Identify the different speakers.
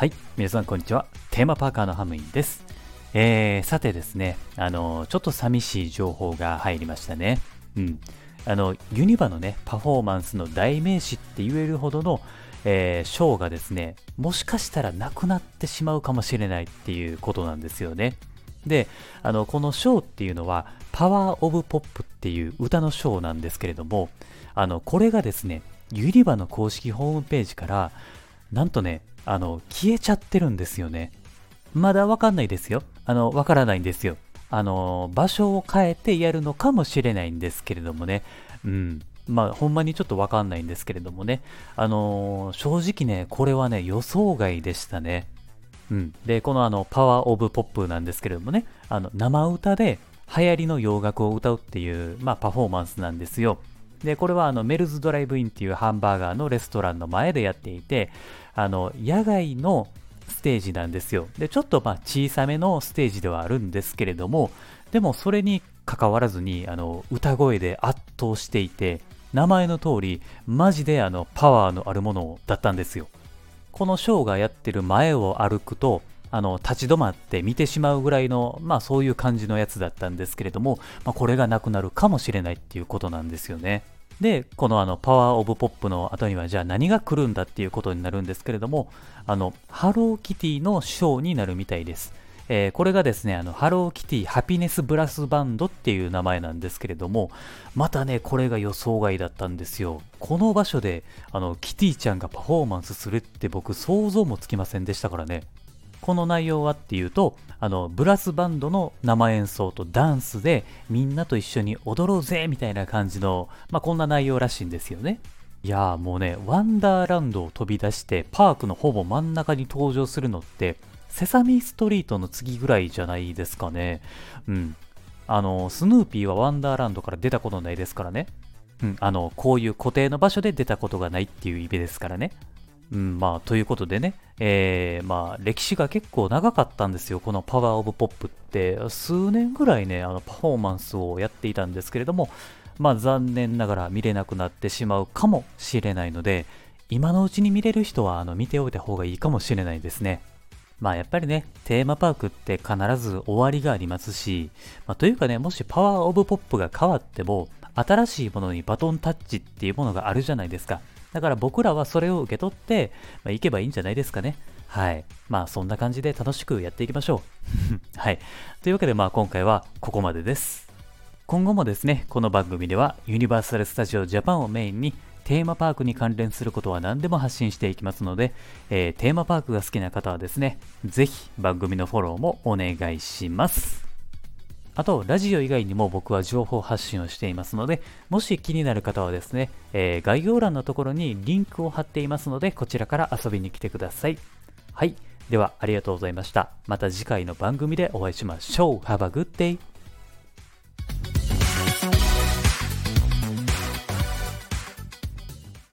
Speaker 1: はい、皆さんこんにちは。テーマパーカーのハムインです。えー、さてですね、あの、ちょっと寂しい情報が入りましたね。うん。あの、ユニバのね、パフォーマンスの代名詞って言えるほどの、えーショーがですね、もしかしたらなくなってしまうかもしれないっていうことなんですよね。で、あの、このショーっていうのは、パワーオブポップっていう歌のショーなんですけれども、あの、これがですね、ユニバの公式ホームページから、なんとね、あの、消えちゃってるんですよね。まだわかんないですよ。あの、わからないんですよ。あの、場所を変えてやるのかもしれないんですけれどもね。うん。まあ、ほんまにちょっとわかんないんですけれどもね。あの、正直ね、これはね、予想外でしたね。うん。で、このあの、パワーオブポップなんですけれどもね、あの、生歌で流行りの洋楽を歌うっていう、まあ、パフォーマンスなんですよ。で、これはあの、メルズドライブインっていうハンバーガーのレストランの前でやっていて、あの、野外のステージなんですよ。で、ちょっとまあ小さめのステージではあるんですけれども、でもそれに関わらずに、あの、歌声で圧倒していて、名前の通り、マジであの、パワーのあるものだったんですよ。このショーがやってる前を歩くと、あの、立ち止まって見てしまうぐらいの、まあそういう感じのやつだったんですけれども、まあこれがなくなるかもしれないっていうことなんですよね。で、このあの、パワーオブポップの後には、じゃあ何が来るんだっていうことになるんですけれども、あの、ハローキティのショーになるみたいです。えーこれがですね、あの、ハローキティハピネスブラスバンドっていう名前なんですけれども、またね、これが予想外だったんですよ。この場所で、あの、キティちゃんがパフォーマンスするって僕想像もつきませんでしたからね。この内容はっていうと、あの、ブラスバンドの生演奏とダンスでみんなと一緒に踊ろうぜみたいな感じの、まあ、こんな内容らしいんですよね。いやーもうね、ワンダーランドを飛び出してパークのほぼ真ん中に登場するのって、セサミストリートの次ぐらいじゃないですかね。うん。あの、スヌーピーはワンダーランドから出たことないですからね。うん、あの、こういう固定の場所で出たことがないっていう意味ですからね。うん、まあ、ということでね、えー、まあ、歴史が結構長かったんですよ、このパワーオブポップって。数年ぐらいね、あの、パフォーマンスをやっていたんですけれども、まあ、残念ながら見れなくなってしまうかもしれないので、今のうちに見れる人は、あの、見ておいた方がいいかもしれないですね。まあやっぱりね、テーマパークって必ず終わりがありますし、まあ、というかね、もしパワーオブポップが変わっても、新しいものにバトンタッチっていうものがあるじゃないですか。だから僕らはそれを受け取って、まあ、行けばいいんじゃないですかね。はい。まあそんな感じで楽しくやっていきましょう。はい。というわけでまあ今回はここまでです。今後もですね、この番組ではユニバーサル・スタジオ・ジャパンをメインにテーマパークに関連することは何でも発信していきますので、えーテーマパークが好きな方はですね、ぜひ番組のフォローもお願いします。あと、ラジオ以外にも僕は情報発信をしていますので、もし気になる方はですね、えー概要欄のところにリンクを貼っていますので、こちらから遊びに来てください。はい。では、ありがとうございました。また次回の番組でお会いしましょう。Have a good day!